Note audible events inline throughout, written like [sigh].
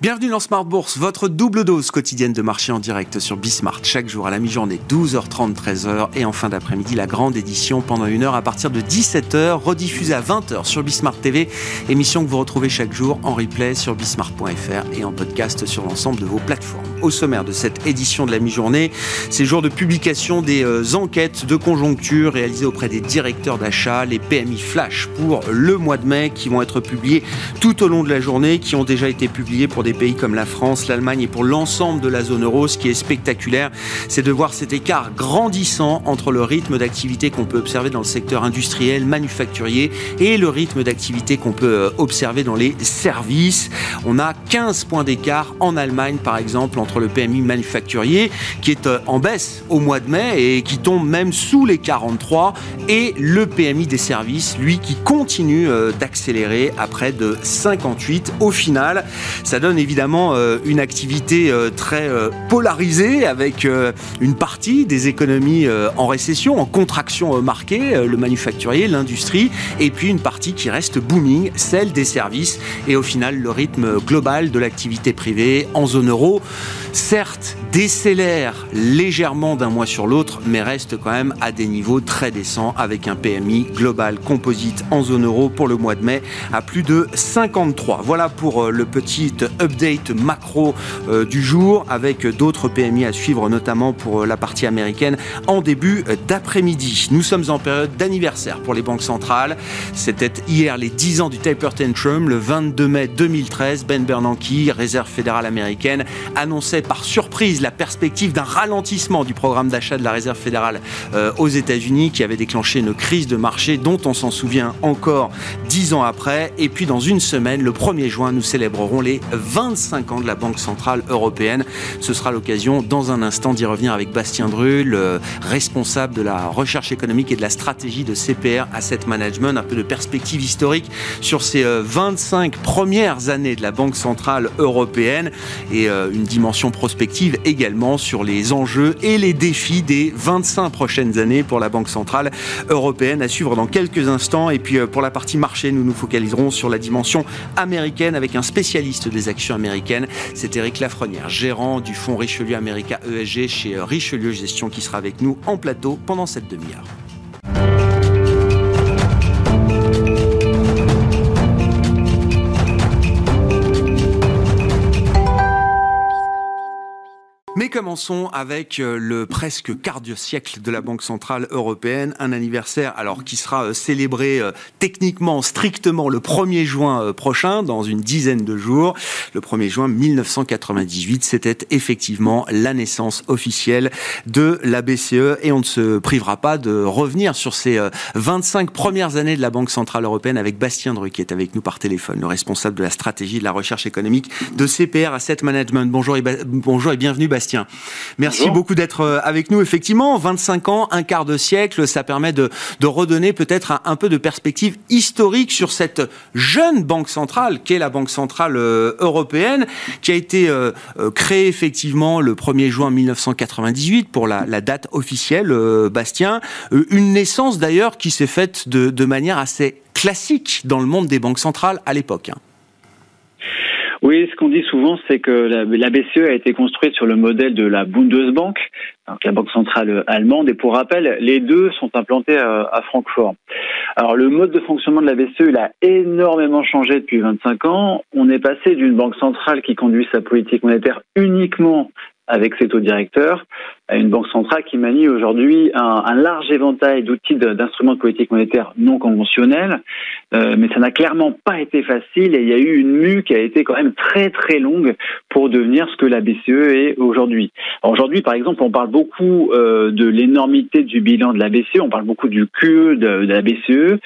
Bienvenue dans Smart Bourse, votre double dose quotidienne de marché en direct sur Bismart. Chaque jour à la mi-journée, 12h30, 13h. Et en fin d'après-midi, la grande édition pendant une heure à partir de 17h, rediffusée à 20h sur Bismart TV. Émission que vous retrouvez chaque jour en replay sur bismart.fr et en podcast sur l'ensemble de vos plateformes. Au sommaire de cette édition de la mi-journée, c'est jour de publication des euh, enquêtes de conjoncture réalisées auprès des directeurs d'achat, les PMI Flash pour le mois de mai qui vont être publiés tout au long de la journée, qui ont déjà été publiés pour des pays comme la France, l'Allemagne et pour l'ensemble de la zone euro, ce qui est spectaculaire, c'est de voir cet écart grandissant entre le rythme d'activité qu'on peut observer dans le secteur industriel, manufacturier et le rythme d'activité qu'on peut euh, observer dans les services. On a 15 points d'écart en Allemagne, par exemple, entre le PMI manufacturier, qui est euh, en baisse au mois de mai et qui tombe même sous les 43, et le PMI des services, lui, qui continue euh, d'accélérer à près de 58. Au final, ça donne évidemment euh, une activité euh, très euh, polarisée avec une partie des économies en récession, en contraction marquée, le manufacturier, l'industrie, et puis une partie qui reste booming, celle des services, et au final le rythme global de l'activité privée en zone euro, certes décélère légèrement d'un mois sur l'autre, mais reste quand même à des niveaux très décents avec un PMI global composite en zone euro pour le mois de mai à plus de 53. Voilà pour le petit update macro euh, du jour avec d'autres PMI à suivre, notamment pour euh, la partie américaine en début d'après-midi. Nous sommes en période d'anniversaire pour les banques centrales. C'était hier les 10 ans du taper tantrum, le 22 mai 2013. Ben Bernanke, réserve fédérale américaine, annonçait par surprise la perspective d'un ralentissement du programme d'achat de la réserve fédérale euh, aux États-Unis qui avait déclenché une crise de marché dont on s'en souvient encore 10 ans après. Et puis dans une semaine, le 1er juin, nous célébrerons les 25 ans de la Banque Centrale Européenne. Ce sera l'occasion dans un instant d'y revenir avec Bastien Drull, responsable de la recherche économique et de la stratégie de CPR Asset Management, un peu de perspective historique sur ces 25 euh, premières années de la Banque Centrale Européenne et euh, une dimension prospective également sur les enjeux et les défis des 25 prochaines années pour la Banque Centrale Européenne à suivre dans quelques instants. Et puis euh, pour la partie marché, nous nous focaliserons sur la dimension américaine avec un spécialiste des actions américaines. C'est Eric Lafrenière, gérant du fonds Richelieu America ESG chez euh, Richelieu Gestion, qui sera avec nous en plateau pendant cette demi-heure. Mais commençons avec euh, le presque quart de siècle de la Banque Centrale Européenne, un anniversaire alors qui sera euh, célébré euh, techniquement, strictement le 1er juin prochain, dans une dizaine de jours. Le 1er juin 1998, c'était effectivement la naissance officielle de la BCE et on ne se privera pas de revenir sur ces 25 premières années de la Banque Centrale Européenne avec Bastien Druc qui est avec nous par téléphone, le responsable de la stratégie de la recherche économique de CPR Asset Management. Bonjour et, bonjour et bienvenue Bastien. Merci beaucoup d'être euh, avec nous. Effectivement, 25 ans, un quart de siècle, ça permet de, redonner peut-être un, peu de perspective historique sur cette jeune banque centrale qu'est la Banque centrale euh, européenne, qui a été euh, créée effectivement le 1er juin 1998 pour la, date officielle, Bastien. une naissance d'ailleurs qui s'est faite de, de manière assez classique dans le monde des banques centrales à l'époque. Oui, ce qu'on dit souvent, c'est que la, BCE a été construite sur le modèle de la Bundesbank, donc la banque centrale allemande. Et pour rappel, les deux sont implantés à, Francfort. Alors le mode de fonctionnement de la BCE, il a énormément changé depuis 25 ans. On est passé d'une banque centrale qui conduit sa politique monétaire uniquement avec ses taux directeurs une banque centrale qui manie aujourd'hui un, large éventail d'outils d'instruments de politique monétaire non conventionnels. Euh, mais ça n'a clairement pas été facile et il y a eu une mue qui a été quand même très très longue pour devenir ce que la BCE est aujourd'hui. Aujourd'hui, par exemple, on parle beaucoup euh, de l'énormité du bilan de la BCE, on parle beaucoup du QE de la BCE,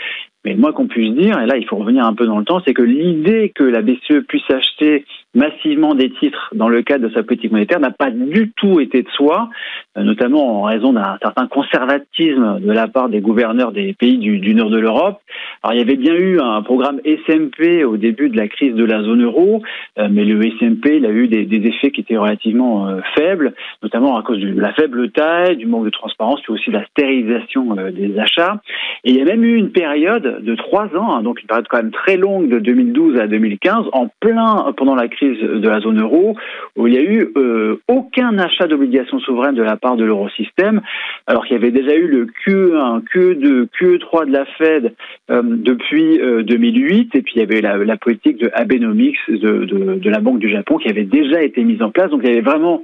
mais le moins qu'on puisse dire, et là il faut revenir un peu dans le temps, c'est que l'idée que la BCE puisse acheter massivement des titres dans le cadre de sa politique monétaire n'a pas du tout été de soi, euh, notamment en raison d'un certain conservatisme de la part des gouverneurs des pays du, nord de l'Europe. Alors il y avait bien eu un programme SMP au début de la crise de la zone euro, euh, mais le SMP il a eu des, effets qui étaient relativement euh, faibles, notamment à cause de la faible taille, du manque de transparence, puis aussi de la stérilisation des achats. Et il y a même eu une période période de trois ans, hein, donc une période quand même très longue de 2012 à 2015, en plein pendant la crise de la zone euro, où il n'y a eu euh, aucun achat d'obligations souveraines de la part de l'eurosystème, alors qu'il y avait déjà eu le QE1, QE2, QE3 de la Fed euh, depuis 2008, et puis il y avait la, politique de Abenomics de, de la Banque du Japon qui avait déjà été mise en place. Donc il y avait vraiment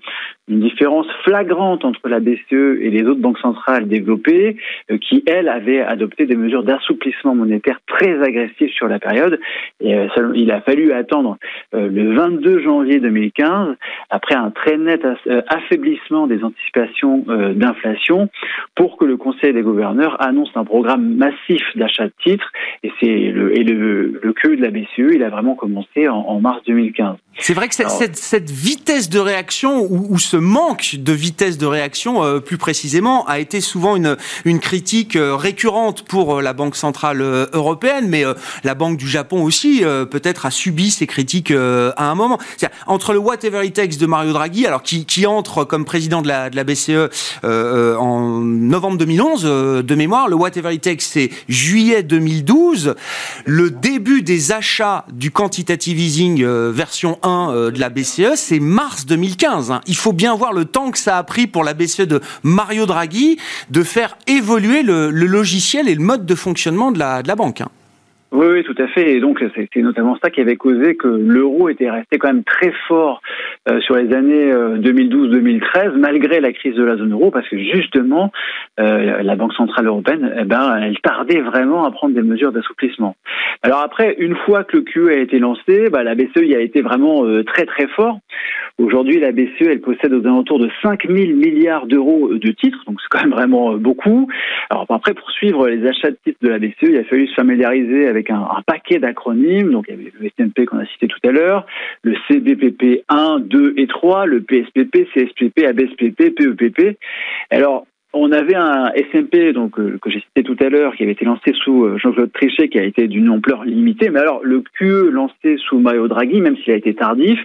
une différence flagrante entre la BCE et les autres banques centrales développées, euh, qui, elles, avaient adopté des mesures d'assouplissement monétaire très agressives sur la période. Et euh, il a fallu attendre euh, le 22 janvier 2015, après un très net affaiblissement des anticipations d'inflation, pour que le Conseil des gouverneurs annonce un programme massif d'achat de titres. Et c'est le, et le, le queue de la BCE, il a vraiment commencé en, mars 2015. C'est vrai que cette, cette, vitesse de réaction ou, ou ce manque de vitesse de réaction, euh, plus précisément, a été souvent une, une critique euh, récurrente pour euh, la Banque centrale européenne, mais la Banque du Japon aussi, peut-être, a subi ces critiques à un moment. Entre le whatever it takes de Mario Draghi, alors qui, qui entre comme président de la, de la BCE en novembre 2011, de mémoire, le whatever it takes, c'est juillet 2012, le début des achats du quantitative easing version 1 de la BCE, c'est mars 2015. Hein. Il faut bien voir le temps que ça a pris pour la BCE de Mario Draghi de faire évoluer le, logiciel et le mode de fonctionnement de la, banque. Hein. Oui, oui, tout à fait. Et donc, c'est notamment ça qui avait causé que l'euro était resté quand même très fort euh, sur les années 2012-2013, euh, malgré la crise de la zone euro, parce que justement, euh, la Banque centrale européenne, eh ben, elle tardait vraiment à prendre des mesures d'assouplissement. Alors après, une fois que le QE a été lancé, bah, la BCE y a été vraiment très très fort. Aujourd'hui, la BCE, elle possède aux alentours de 5 000 milliards d'euros de titres, donc c'est quand même vraiment beaucoup. Alors après, pour suivre les achats de titres de la BCE, il a fallu se familiariser avec un, paquet d'acronymes. Donc, il y avait le SNP qu'on a cité tout à l'heure, le CBPP 1, 2 et 3, le PSPP, CSPP, ABSPP, PEPP. Alors, on avait un SMP donc euh, que j'ai cité tout à l'heure qui avait été lancé sous euh, Jean-Claude Trichet qui a été d'une ampleur limitée. Mais alors le QE lancé sous Mario Draghi même s'il a été tardif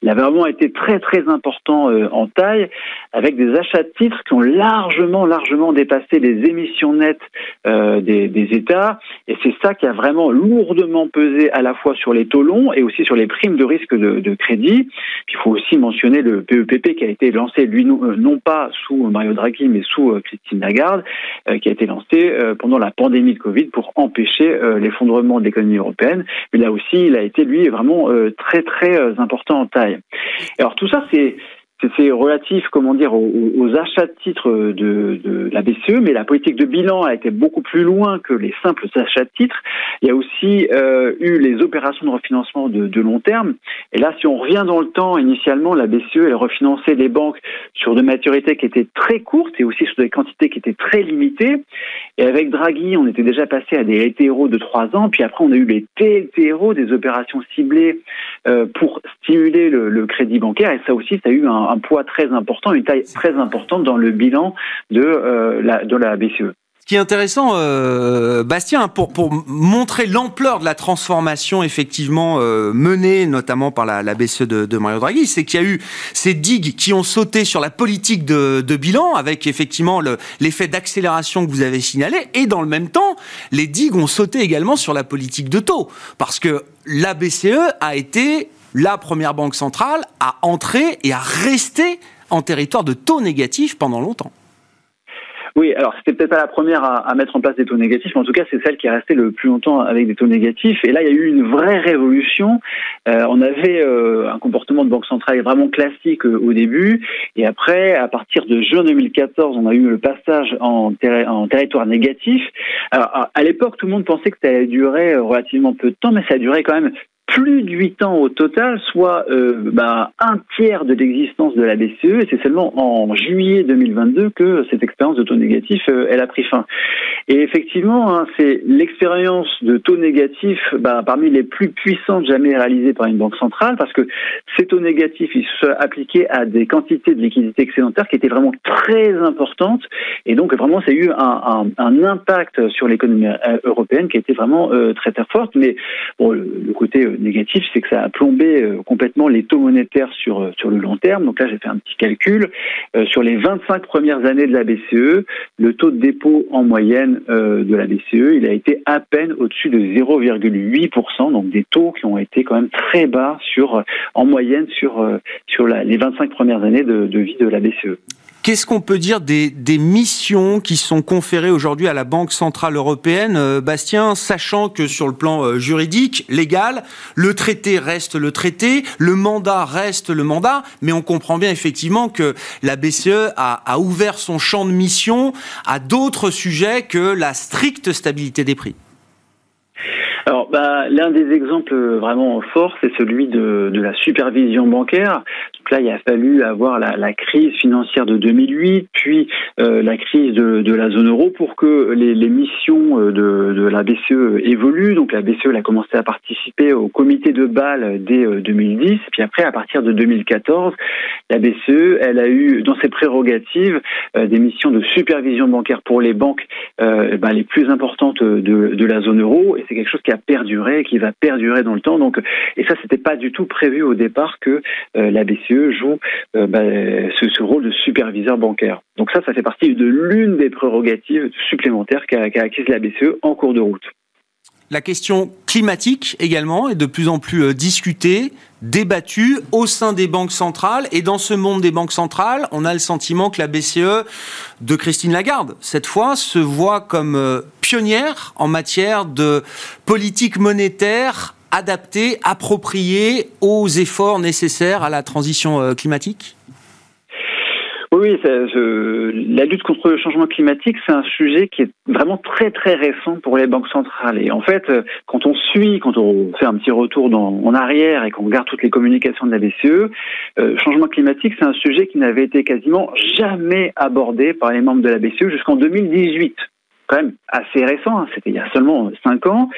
il a vraiment été très très important euh, en taille avec des achats de titres qui ont largement largement dépassé les émissions nettes des, États. Et c'est ça qui a vraiment lourdement pesé à la fois sur les taux longs et aussi sur les primes de risque de, de crédit. Il faut aussi mentionner le PEPP qui a été lancé lui non pas sous Mario Draghi mais sous euh, Christine Lagarde, euh, qui a été lancée euh, pendant la pandémie de Covid pour empêcher l'effondrement de l'économie européenne. Mais là aussi, il a été, lui, vraiment très, très important en taille. Alors tout ça, c'est c'est relatif, comment dire, aux, achats de titres de, la BCE, mais la politique de bilan a été beaucoup plus loin que les simples achats de titres. Il y a aussi euh, eu les opérations de refinancement de, long terme. Et là, si on revient dans le temps, initialement, la BCE, elle refinançait les banques sur de maturités qui étaient très courtes et aussi sur des quantités qui étaient très limitées. Et avec Draghi, on était déjà passé à des LTRO de 3 ans, puis après on a eu les TLTRO, des opérations ciblées euh, pour stimuler le, le, crédit bancaire. Et ça aussi, ça a eu un, un poids très important, une taille très importante dans le bilan de, euh, la, BCE. Ce qui est intéressant, euh, Bastien, pour, pour montrer l'ampleur de la transformation effectivement euh, menée notamment par la, BCE de, Mario Draghi, c'est qu'il y a eu ces digues qui ont sauté sur la politique de bilan, avec effectivement l'effet d'accélération que vous avez signalé, et dans le même temps, les digues ont sauté également sur la politique de taux, parce que la BCE a été la première banque centrale à entrer et à rester en territoire de taux négatifs pendant longtemps. Oui, alors c'était peut-être pas la première à, mettre en place des taux négatifs, mais en tout cas c'est celle qui est restée le plus longtemps avec des taux négatifs. Et là, il y a eu une vraie révolution. Euh, on avait euh, un comportement de banque centrale vraiment classique euh, au début, et après, à partir de juin 2014, on a eu le passage en, territoire négatif. Alors, à l'époque, tout le monde pensait que ça allait durer relativement peu de temps, mais ça a duré quand même plus de 8 ans au total, soit euh, bah, un tiers de l'existence de la BCE, et c'est seulement en juillet 2022 que cette expérience de taux négatif, euh, elle a pris fin. Et effectivement, hein, c'est l'expérience de taux négatif bah, parmi les plus puissantes jamais réalisées par une banque centrale, parce que ces taux négatifs, ils se appliquaient à des quantités de liquidités excédentaires qui étaient vraiment très importantes, et donc vraiment, a eu un, impact sur l'économie euh, européenne qui été vraiment très très forte, mais bon, le côté négatif, c'est que ça a plombé euh, complètement les taux monétaires sur, euh, sur le long terme. Donc là, j'ai fait un petit calcul. Euh, sur les 25 premières années de la BCE, le taux de dépôt en moyenne de la BCE, il a été à peine au-dessus de 0,8%, donc des taux qui ont été quand même très bas sur, en moyenne sur, sur les 25 premières années de vie de la BCE. Qu'est-ce qu'on peut dire des, missions qui sont conférées aujourd'hui à la Banque Centrale Européenne, euh, Bastien, sachant que sur le plan euh, juridique, légal, le traité reste le traité, le mandat reste le mandat, mais on comprend bien effectivement que la BCE a, ouvert son champ de mission à d'autres sujets que la stricte stabilité des prix. Alors, bah, l'un des exemples vraiment forts, c'est celui de, la supervision bancaire. Donc là, il a fallu avoir la, crise financière de 2008, puis euh, la crise de, la zone euro pour que les, missions euh, de, la BCE évoluent. Donc la BCE a commencé à participer au comité de Bâle dès 2010, euh, puis après, à partir de 2014, la BCE, elle a eu dans ses prérogatives des missions de supervision bancaire pour les banques bah, les plus importantes de, de la zone euro, et c'est quelque chose qui a perduré, qui va perdurer dans le temps. Donc, et ça, c'était pas du tout prévu au départ que la BCE joue euh, bah, ce, rôle de superviseur bancaire. Donc ça, ça fait partie de l'une des prérogatives supplémentaires qu'a qu la BCE en cours de route. La question climatique également est de plus en plus euh, discutée, débattue au sein des banques centrales. Et dans ce monde des banques centrales, on a le sentiment que la BCE de Christine Lagarde, cette fois, se voit comme euh, pionnière en matière de politique monétaire adaptée, appropriée aux efforts nécessaires à la transition euh, climatique? Oui, la lutte contre le changement climatique, c'est un sujet qui est vraiment très très récent pour les banques centrales. Et en fait, quand on suit, quand on fait un petit retour en arrière et qu'on regarde toutes les communications de la BCE, euh, changement climatique, c'est un sujet qui n'avait été quasiment jamais abordé par les membres de la BCE jusqu'en 2018 quand même assez récent, hein. c'était il y a seulement cinq ans.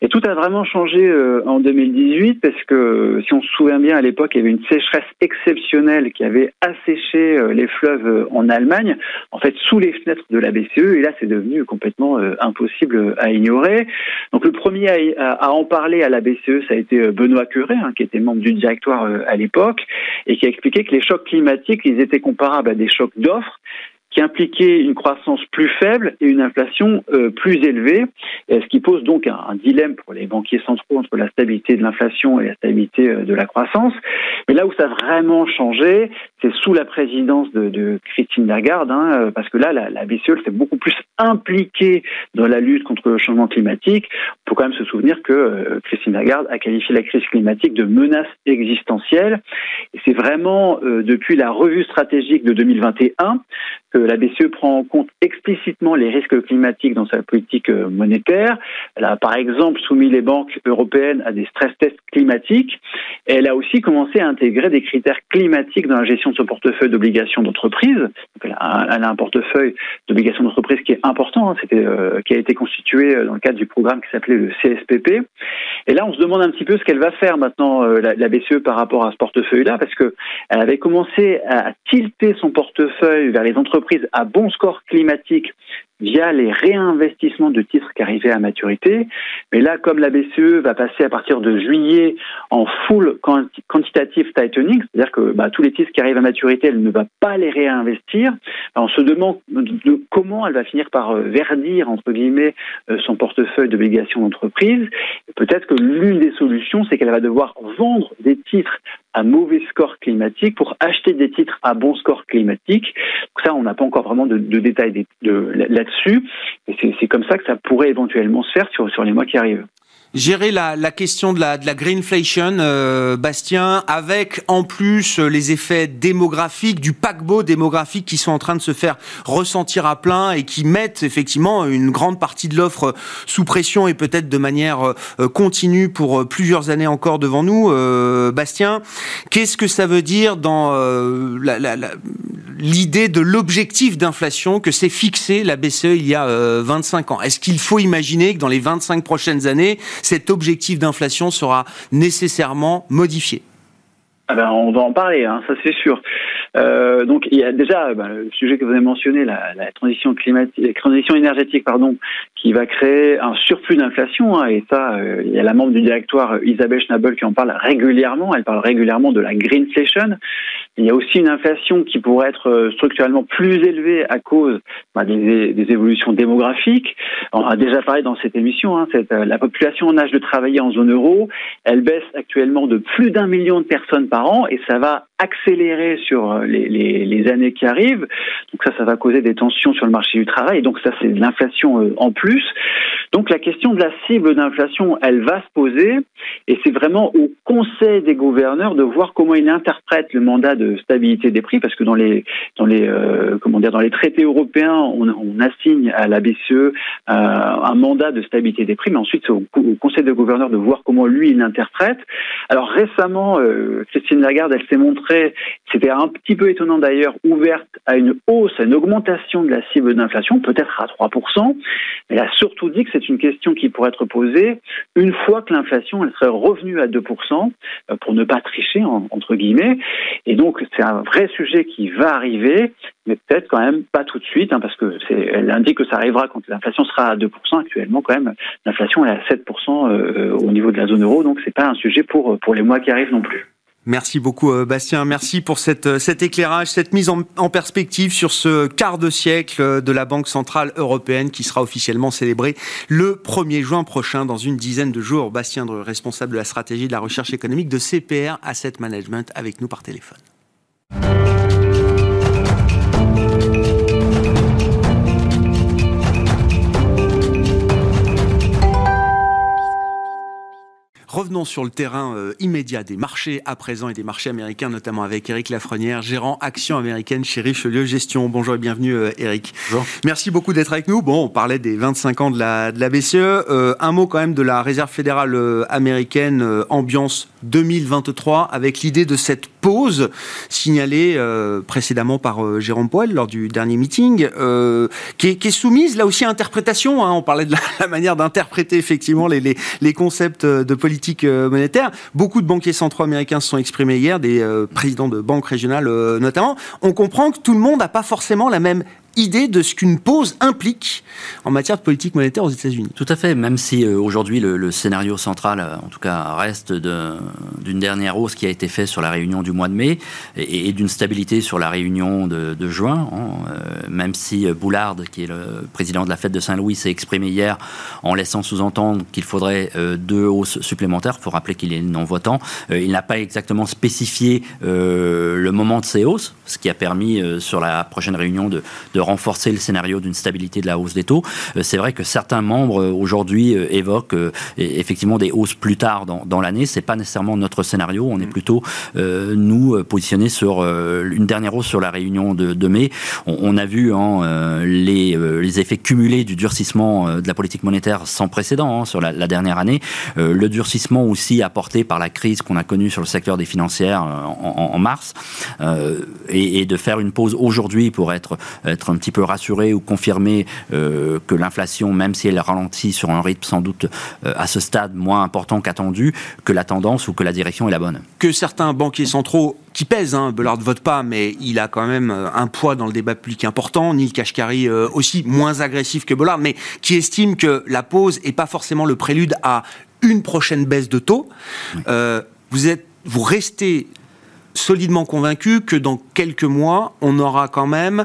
Et tout a vraiment changé euh, en 2018 parce que si on se souvient bien à l'époque, il y avait une sécheresse exceptionnelle qui avait asséché euh, les fleuves euh, en Allemagne, en fait sous les fenêtres de la BCE. Et là, c'est devenu complètement impossible à ignorer. Donc le premier à, en parler à la BCE, ça a été Benoît Curé, hein, qui était membre du directoire à l'époque, et qui a expliqué que les chocs climatiques, ils étaient comparables à des chocs d'offres qui impliquait une croissance plus faible et une inflation euh, plus élevée, ce qui pose donc un, dilemme pour les banquiers centraux entre la stabilité de l'inflation et la stabilité euh, de la croissance. Mais là où ça a vraiment changé, c'est sous la présidence de, Christine Lagarde, hein, euh, parce que là, la, BCE s'est beaucoup plus impliquée dans la lutte contre le changement climatique. Il faut quand même se souvenir que Christine Lagarde a qualifié la crise climatique de menace existentielle. Et c'est vraiment depuis la revue stratégique de 2021 que la BCE prend en compte explicitement les risques climatiques dans sa politique euh, monétaire. Elle a par exemple soumis les banques européennes à des stress tests climatiques. Elle a aussi commencé à intégrer des critères climatiques dans la gestion de son portefeuille d'obligations d'entreprise. Elle, a un portefeuille d'obligations d'entreprise qui est important, hein, euh, qui a été constitué euh, dans le cadre du programme qui s'appelait le CSPP. Et là, on se demande un petit peu ce qu'elle va faire maintenant, la, la, BCE, par rapport à ce portefeuille-là, parce que elle avait commencé à tilter son portefeuille vers les entreprises à bon score climatique via les réinvestissements de titres qui arrivaient à maturité. Mais là, comme la BCE va passer à partir de juillet en full quantitative tightening, c'est-à-dire que bah, tous les titres qui arrivent à maturité, elle ne va pas les réinvestir. on se demande de comment elle va finir par euh, verdir, entre guillemets, euh, son portefeuille d'obligations d'entreprise. Peut-être que l'une des solutions, c'est qu'elle va devoir vendre des titres à mauvais score climatique pour acheter des titres à bon score climatique. ça, on n'a pas encore vraiment de, détails là-dessus. Et c'est comme ça que ça pourrait éventuellement se faire sur, sur les mois qui arrivent gérer la, la, question de la, la greenflation, euh, Bastien, avec en plus euh, les effets démographiques, du paquebot démographique qui sont en train de se faire ressentir à plein et qui mettent effectivement une grande partie de l'offre sous pression et peut-être de manière euh, continue pour plusieurs années encore devant nous. Bastien, qu'est-ce que ça veut dire dans l'idée de l'objectif d'inflation que s'est fixé la BCE il y a 25 ans Est-ce qu'il faut imaginer que dans les 25 prochaines années, cet objectif d'inflation sera nécessairement modifié? Ah ben, on va en parler, hein, ça c'est sûr. Euh, donc il y a déjà ben, le sujet que vous avez mentionné, la, la transition climatique, transition énergétique, pardon, qui va créer un surplus d'inflation. Hein, et ça, euh, il y a la membre du directoire Isabelle Schnabel qui en parle régulièrement. Elle parle régulièrement de la greenflation. Il y a aussi une inflation qui pourrait être euh, structurellement plus élevée à cause bah, des, des, évolutions démographiques. On a déjà parlé dans cette émission, hein, cette, la population en âge de travailler en zone euro, elle baisse actuellement de plus d'un million de personnes par an et ça va accélérer sur les, les, les, années qui arrivent. Donc ça, ça va causer des tensions sur le marché du travail. Donc ça, c'est l'inflation euh, en plus. Donc la question de la cible d'inflation, elle va se poser. Et c'est vraiment au Conseil des gouverneurs de voir comment il interprète le mandat de stabilité des prix. Parce que dans les dans les euh, comment dire dans les traités européens, on, assigne à la BCE euh, un mandat de stabilité des prix, mais ensuite c'est au, au, Conseil des gouverneurs de voir comment lui il l'interprète. Alors récemment, euh, Christine Lagarde, elle s'est montrée, c'était un petit peu étonnant d'ailleurs, ouverte à une hausse, à une augmentation de la cible d'inflation, peut-être à 3%, mais elle a surtout dit que c'est une question qui pourrait être posée une fois que l'inflation elle serait revenue à 2%, euh, pour ne pas tricher, entre guillemets. Et donc, c'est un vrai sujet qui va arriver, mais peut-être quand même pas tout de suite, hein, parce que c'est, elle indique que ça arrivera quand l'inflation sera à 2%. Actuellement, quand même, l'inflation est à 7% euh, au niveau de la zone euro, donc c'est pas un sujet pour, pour les mois qui arrivent non plus. Merci beaucoup euh, Bastien, merci pour euh, cet éclairage, cette mise en, en, perspective sur ce quart de siècle euh, de la Banque Centrale Européenne qui sera officiellement célébré le 1er juin prochain dans une dizaine de jours. Bastien responsable de la stratégie de la recherche économique de CPR Asset Management avec nous par téléphone. Revenons sur le terrain euh, immédiat des marchés à présent et des marchés américains, notamment avec Eric Lafrenière, gérant Action américaine chez Richelieu Gestion. Bonjour et bienvenue euh, Eric. Bonjour. Merci beaucoup d'être avec nous. Bon, on parlait des 25 ans de la, de la BCE. Euh, un mot quand même de la Réserve fédérale euh, américaine, euh, ambiance 2023, avec l'idée de cette pause signalée euh, précédemment par Jérôme Poel lors du dernier meeting, qui est, qui, est, soumise là aussi à interprétation. Hein. On parlait de la, la manière d'interpréter effectivement les, les, les concepts de politique euh, monétaire. Beaucoup de banquiers centraux américains se sont exprimés hier, des euh, présidents de banques régionales euh, notamment. On comprend que tout le monde n'a pas forcément la même idée de ce qu'une pause implique en matière de politique monétaire aux États-Unis. Tout à fait, même si euh, aujourd'hui le, scénario central, euh, en tout cas, reste d'une dernière hausse qui a été faite sur la réunion du mois de mai et, d'une stabilité sur la réunion de, juin, hein, euh, même si Boulard, qui est le président de la Fête de Saint-Louis, s'est exprimé hier en laissant sous-entendre qu'il faudrait deux hausses supplémentaires. Il faut rappeler qu'il est non-votant. Il n'a pas exactement spécifié le moment de ces hausses, ce qui a permis sur la prochaine réunion de renforcer le scénario d'une stabilité de la hausse des taux. Euh, c'est vrai que certains membres euh, aujourd'hui euh, évoquent effectivement des hausses plus tard dans, dans l'année. C'est pas nécessairement notre scénario. On est mm. plutôt nous positionnés sur une dernière hausse sur la réunion de, de mai. On, on, a vu hein, les, les, effets cumulés du durcissement de la politique monétaire sans précédent hein, sur la, la, dernière année. Le durcissement aussi apporté par la crise qu'on a connue sur le secteur des financières en, en, en mars et, et, de faire une pause aujourd'hui pour être, être un petit peu rassuré ou confirmer euh, que l'inflation, même si elle ralentit sur un rythme sans doute euh, à ce stade moins important qu'attendu, que la tendance ou que la direction est la bonne. Que certains banquiers centraux qui pèsent, hein, Bellard ne vote pas, mais il a quand même euh, un poids dans le débat public important. Neil Kashkari euh, aussi moins agressif que Bollard, mais qui estime que la pause n'est pas forcément le prélude à une prochaine baisse de taux. Oui. Vous êtes, vous restez solidement convaincu que dans quelques mois, on aura quand même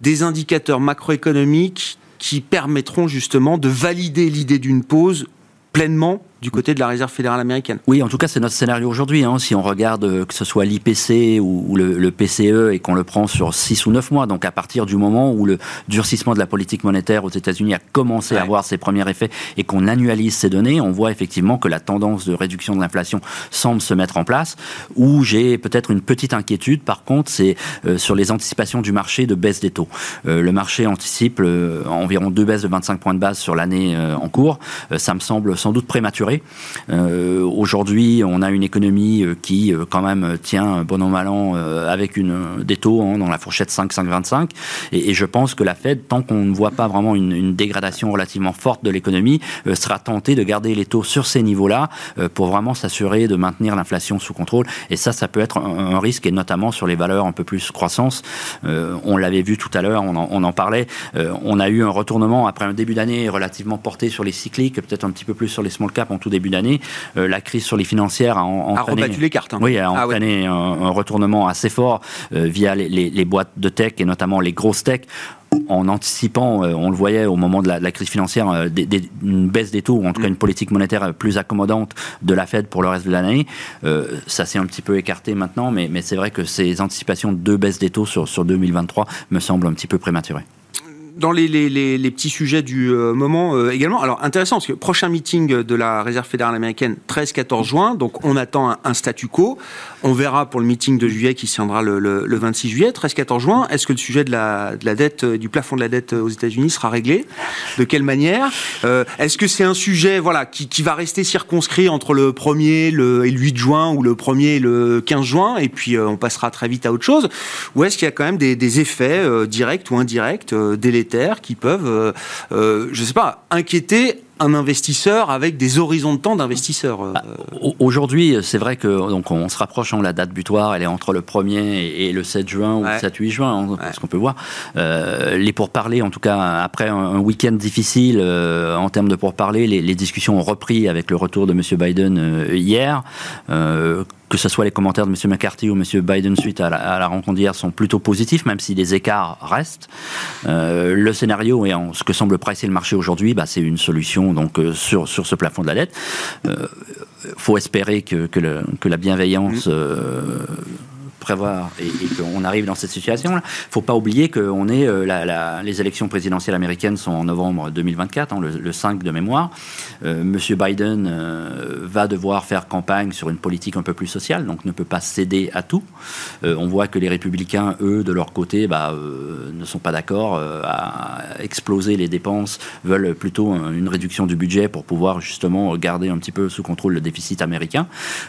des indicateurs macroéconomiques qui permettront justement de valider l'idée d'une pause pleinement du côté de la Réserve fédérale américaine. Oui, en tout cas, c'est notre scénario aujourd'hui. Hein. Si on regarde euh, que ce soit l'IPC ou, ou le, le, PCE et qu'on le prend sur 6 ou 9 mois, donc à partir du moment où le durcissement de la politique monétaire aux États-Unis a commencé ouais. à avoir ses premiers effets et qu'on annualise ces données, on voit effectivement que la tendance de réduction de l'inflation semble se mettre en place. Où j'ai peut-être une petite inquiétude, par contre, c'est euh, sur les anticipations du marché de baisse des taux. Euh, le marché anticipe euh, environ deux baisses de 25 points de base sur l'année euh, en cours. ça me semble sans doute prématuré durée. Aujourd'hui, on a une économie qui, quand même, tient bon an mal an avec des taux hein, dans la fourchette 5-5,25. Et, et, je pense que la Fed, tant qu'on ne voit pas vraiment une, dégradation relativement forte de l'économie, sera tentée de garder les taux sur ces niveaux-là pour vraiment s'assurer de maintenir l'inflation sous contrôle. Et ça, ça peut être un, risque, et notamment sur les valeurs un peu plus croissance. Euh, on l'avait vu tout à l'heure, on, en parlait. Euh, on a eu un retournement après un début d'année relativement porté sur les cycliques, peut-être un petit peu plus sur les small caps tout début d'année. Euh, la crise sur les financières a, entraîné, a rebattu les cartes. Hein. Oui, a ah entraîné un, un, retournement assez fort via les, les, les boîtes de tech et notamment les grosses tech en anticipant, euh, on le voyait au moment de la, crise financière, euh, une baisse des taux, ou en tout cas une politique monétaire plus accommodante de la Fed pour le reste de l'année. Euh, ça s'est un petit peu écarté maintenant, mais, c'est vrai que ces anticipations de baisse des taux sur, sur 2023 me semblent un petit peu prématurées dans les, petits sujets du moment également. Alors intéressant parce que prochain meeting de la Réserve fédérale américaine 13-14 juin, donc on attend un, statu quo. On verra pour le meeting de juillet qui se tiendra le, 26 juillet, 13-14 juin. Est-ce que le sujet de la, de la, dette, du plafond de la dette aux États-Unis sera réglé? De quelle manière? Euh, Est-ce que c'est un sujet voilà, qui, va rester circonscrit entre le 1er le, et le 8 juin ou le 1er et le 15 juin et puis euh, on passera très vite à autre chose? Ou est-ce qu'il y a quand même des, des effets euh, directs ou indirects, qui peuvent, je ne sais pas, inquiéter un investisseur avec des horizons de temps d'investisseurs euh. bah, Aujourd'hui, c'est vrai que donc on se rapproche, hein, la date butoir, elle est entre le 1er et le 7 juin ou le 7-8 juin, hein, ce qu'on peut voir. Euh, les pourparlers, en tout cas, après un, week-end difficile euh, en termes de pourparlers, les, les, discussions ont repris avec le retour de M. Biden hier que ce soit les commentaires de M. McCarthy ou M. Biden suite à la, rencontre d'hier sont plutôt positifs, même si les écarts restent. Euh, le scénario et en ce que semble presser le marché aujourd'hui, bah, c'est une solution donc euh, sur, sur ce plafond de la dette. Il euh, faut espérer que, que, le, que la bienveillance mmh prévoir et, qu'on arrive dans cette situation. Il ne faut pas oublier que est, euh, les élections présidentielles américaines sont en novembre 2024, hein, le, 5 de mémoire. Euh, Monsieur Biden euh, va devoir faire campagne sur une politique un peu plus sociale, donc ne peut pas céder à tout. on voit que les républicains, eux, de leur côté, bah, ne sont pas d'accord à exploser les dépenses, veulent plutôt une réduction du budget pour pouvoir justement garder un petit peu sous contrôle le déficit américain.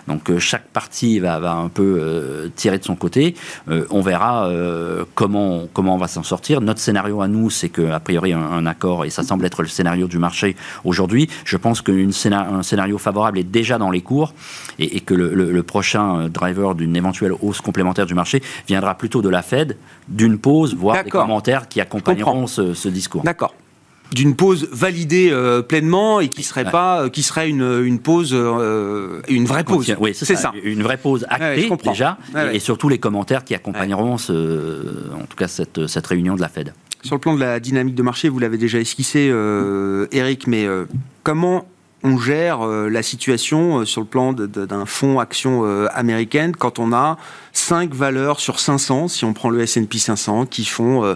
Donc chaque parti va, va un peu tirer de son côté. Euh, on verra euh, comment, comment on va s'en sortir. Notre scénario à nous, c'est qu'a priori, un, accord, et ça semble être le scénario du marché aujourd'hui. Je pense qu'un scénario favorable est déjà dans les cours et, que le, prochain driver d'une éventuelle hausse complémentaire du marché viendra plutôt de la Fed, d'une pause, voire des commentaires qui accompagneront ce, ce discours. D'accord d'une pause validée euh, pleinement et qui serait pas, euh, qui serait une, une pause, euh, une vraie pause. Oui, c'est ça. Une vraie pause actée déjà, et, surtout les commentaires qui accompagneront, ce, en tout cas cette, cette réunion de la Fed. Sur le plan de la dynamique de marché, vous l'avez déjà esquissé, Eric, mais comment on gère la situation sur le plan d'un fonds action américaine quand on a 5 valeurs sur 500, si on prend le S&P 500, qui font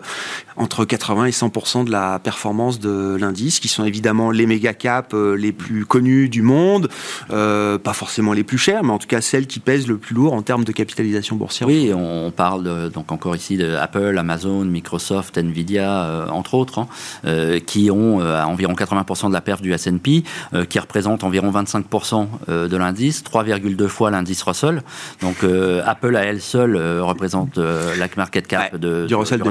entre 80 et 100 de la performance de l'indice, qui sont évidemment les méga caps euh, les plus connus du monde, euh, pas forcément les plus chers, mais en tout cas celles qui pèsent le plus lourd en termes de capitalisation boursière. Oui, on parle donc encore ici de Apple, Amazon, Microsoft, Nvidia, entre autres, hein, qui ont environ 80% de la perte du S&P, qui représentent environ 25 de l'indice, 3,2 fois l'indice Russell. Donc Apple a elle seule euh, représente euh, la market cap de, du Russell.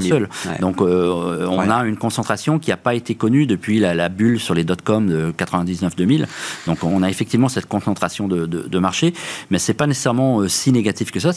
Donc euh, on a une concentration qui n'a pas été connue depuis la, bulle sur les dot-com de 99-2000. Donc on a effectivement cette concentration de, marché, mais c'est pas nécessairement si négatif que ça.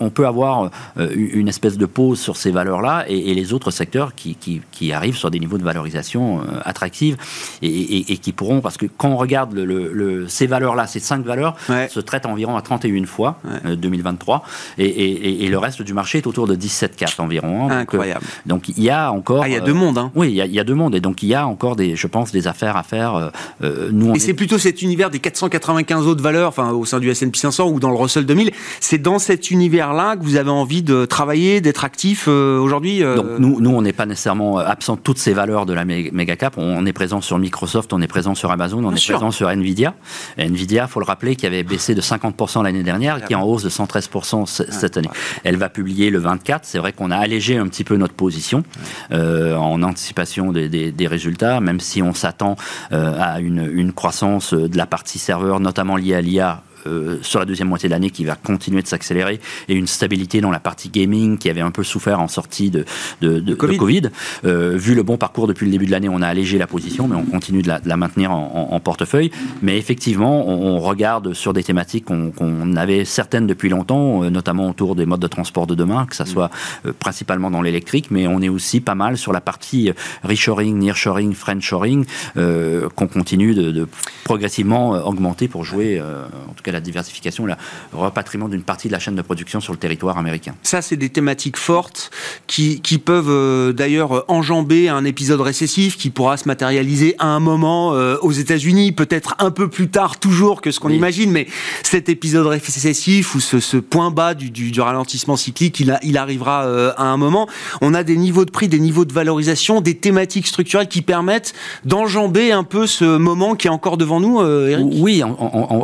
On peut avoir une espèce de pause sur ces valeurs-là et, les autres secteurs qui, qui, arrivent sur des niveaux de valorisation attractifs et, qui pourront, parce que quand on regarde le, ces valeurs-là, ces cinq valeurs se traitent environ à 31 fois 2023 et, le reste du marché est autour de 17,4 environ. Hein. Incroyable. Donc, il y a encore. Ah, il y a deux mondes. Hein. Oui, il y, a, deux mondes. Et donc il y a encore, des, je pense, des affaires à faire. Euh, euh, nous, et c'est plutôt cet univers des 495 autres valeurs, enfin, au sein du S&P 500 ou dans le Russell 2000. C'est dans cet univers-là que vous avez envie de travailler, d'être actif euh, aujourd'hui Donc, nous, nous on n'est pas nécessairement absent de toutes ces valeurs de la méga cap. On est présent sur Microsoft, on est présent sur Amazon, on est présent sur Nvidia. Nvidia, faut le rappeler, qui avait baissé de 50% l'année dernière, qui est en hausse de 113% cette année. Elle va publier le 24. C'est vrai qu'on a allégé un petit peu notre position. En anticipation des, résultats, même si on s'attend à une, une croissance de la partie serveur, notamment liée à l'IA euh, sur la deuxième moitié de l'année qui va continuer de s'accélérer et une stabilité dans la partie gaming qui avait un peu souffert en sortie de, de, Covid. Euh, vu le bon parcours depuis le début de l'année, on a allégé la position, mais on continue de la, maintenir en, portefeuille. Mais effectivement, on, regarde sur des thématiques qu'on avait certaines depuis longtemps, euh, notamment autour des modes de transport de demain, que ça soit principalement dans l'électrique, mais on est aussi pas mal sur la partie reshoring, nearshoring, friendshoring, qu'on continue de, progressivement augmenter pour jouer, en tout cas la diversification, le repatriement d'une partie de la chaîne de production sur le territoire américain. Ça, c'est des thématiques fortes qui, qui peuvent euh, d'ailleurs enjamber un épisode récessif qui pourra se matérialiser à un moment euh, aux États-Unis, peut-être un peu plus tard toujours que ce qu'on imagine, mais cet épisode récessif ou ce, ce point bas du, du, du, ralentissement cyclique, il, a, il arrivera euh, à un moment. On a des niveaux de prix, des niveaux de valorisation, des thématiques structurelles qui permettent d'enjamber un peu ce moment qui est encore devant nous, Eric? Oui,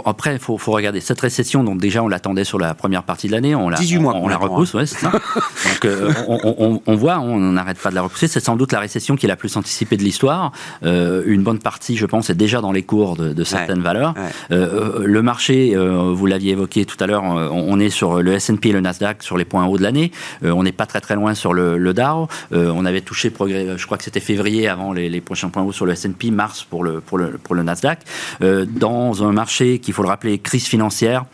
après, il faut, faut regardez, cette récession, donc déjà on l'attendait sur la première partie de l'année, on la, on, la repousse, ouais, c'est ça. [laughs] donc euh, on, voit, on n'arrête pas de la repousser. C'est sans doute la récession qui est la plus anticipée de l'histoire. Euh, une bonne partie, je pense, est déjà dans les cours de, certaines valeurs. Euh, le marché, vous l'aviez évoqué tout à l'heure, on est sur le S&P et le Nasdaq sur les points hauts de l'année. on n'est pas très très loin sur le, le Dow. on avait touché progrès, je crois que c'était février avant les, prochains points hauts sur le S&P, mars pour le pour le pour le Nasdaq. dans un marché qu'il faut le rappeler, crise financière,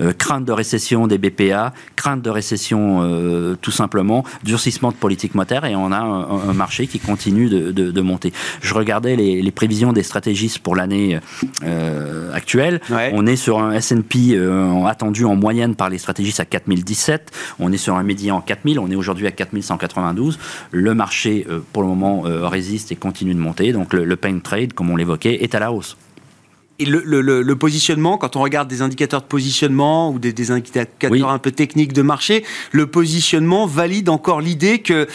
euh, crainte de récession des BPA, crainte de récession euh, tout simplement, durcissement de politique monétaire et on a un, marché qui continue de, monter. Je regardais les, prévisions des stratégistes pour l'année euh, actuelle. On est sur un S&P attendu en moyenne par les stratégistes à 4017. On est sur un médian en 4000. On est aujourd'hui à 4192. Le marché, pour le moment, résiste et continue de monter. Donc le, le pain trade, comme on l'évoquait, est à la hausse. Et le, le, positionnement, quand on regarde des indicateurs de positionnement ou des, des indicateurs un peu techniques de marché, le positionnement valide encore l'idée que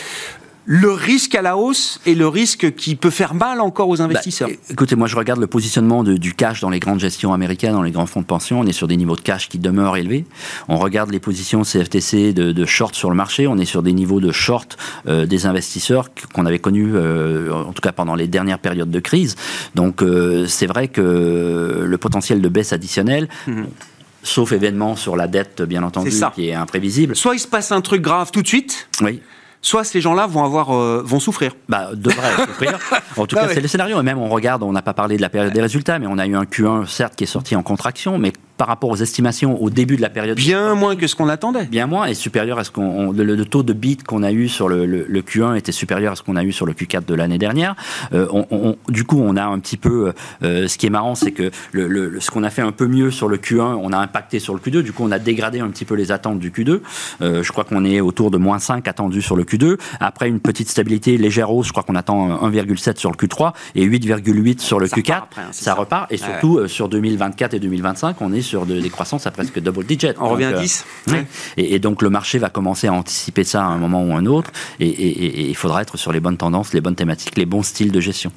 le risque à la hausse et le risque qui peut faire mal encore aux investisseurs bah, Écoutez, moi je regarde le positionnement du cash dans les grandes gestions américaines, dans les grands fonds de pension. On est sur des niveaux de cash qui demeurent élevés. On regarde les positions CFTC de, short sur le marché. On est sur des niveaux de short euh, des investisseurs qu'on avait connus, euh, en tout cas pendant les dernières périodes de crise. Donc euh, c'est vrai que le potentiel de baisse additionnelle. Mhm. sauf événement sur la dette, bien entendu, qui est imprévisible. Soit il se passe un truc grave tout de suite, oui soit ces gens-là vont avoir euh, vont souffrir. Bah, devraient [laughs] souffrir. En tout cas, c'est le scénario. Et même, on regarde, on n'a pas parlé de la période des résultats, mais on a eu un Q1, certes, qui est sorti en contraction, mais par rapport aux estimations au début de la période. Bien moins que ce qu'on attendait. Bien moins et supérieur à ce qu'on. Le, taux de bit qu'on a eu sur le, le, Q1 était supérieur à ce qu'on a eu sur le Q4 de l'année dernière. Euh, on, du coup, on a un petit peu. Euh, ce qui est marrant, c'est que le, ce qu'on a fait un peu mieux sur le Q1, on a impacté sur le Q2. Du coup, on a dégradé un petit peu les attentes du Q2. Euh, je crois qu'on est autour de moins 5 attendus sur le Q2. Après une petite stabilité légère hausse, je crois qu'on attend 1,7 sur le Q3 et 8,8 sur le Q4. Hein, ça, repart. Et surtout, sur 2024 et 2025, on est sur des croissances à presque double digit. On revient à 10. Euh, et, donc le marché va commencer à anticiper ça à un moment ou un autre. et il faudra être sur les bonnes tendances, les bonnes thématiques, les bons styles de gestion.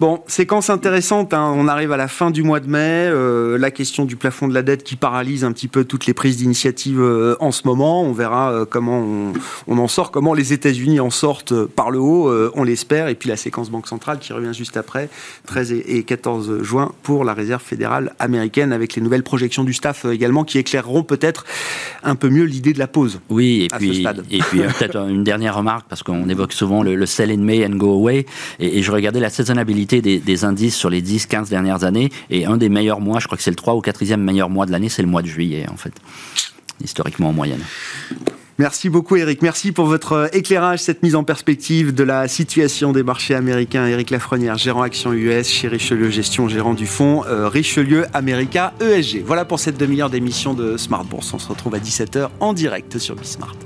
Bon, séquence intéressante, hein. on arrive à la fin du mois de mai, euh, la question du plafond de la dette qui paralyse un petit peu toutes les prises d'initiative euh, en ce moment, on verra euh, comment on, en sort, comment les États-Unis en sortent par le haut, on l'espère, et puis la séquence Banque centrale qui revient juste après, 13 et 14 juin pour la Réserve fédérale américaine, avec les nouvelles projections du staff également qui éclaireront peut-être un peu mieux l'idée de la pause. Oui, et puis, et puis peut-être une dernière remarque, parce qu'on évoque souvent le, sell in May and go away, et, et je regardais la saisonnabilité des, indices sur les 10-15 dernières années. Et un des meilleurs mois, je crois que c'est le 3 ou 4e meilleur mois de l'année, c'est le mois de juillet, en fait, historiquement en moyenne. Merci beaucoup Eric. Merci pour votre euh, éclairage, cette mise en perspective de la situation des marchés américains. Eric Lafrenière, gérant action US chez Richelieu Gestion, gérant du fonds euh, Richelieu America ESG. Voilà pour cette demi-heure d'émission de Smart Bourse. On se retrouve à 17h en direct sur Bismart.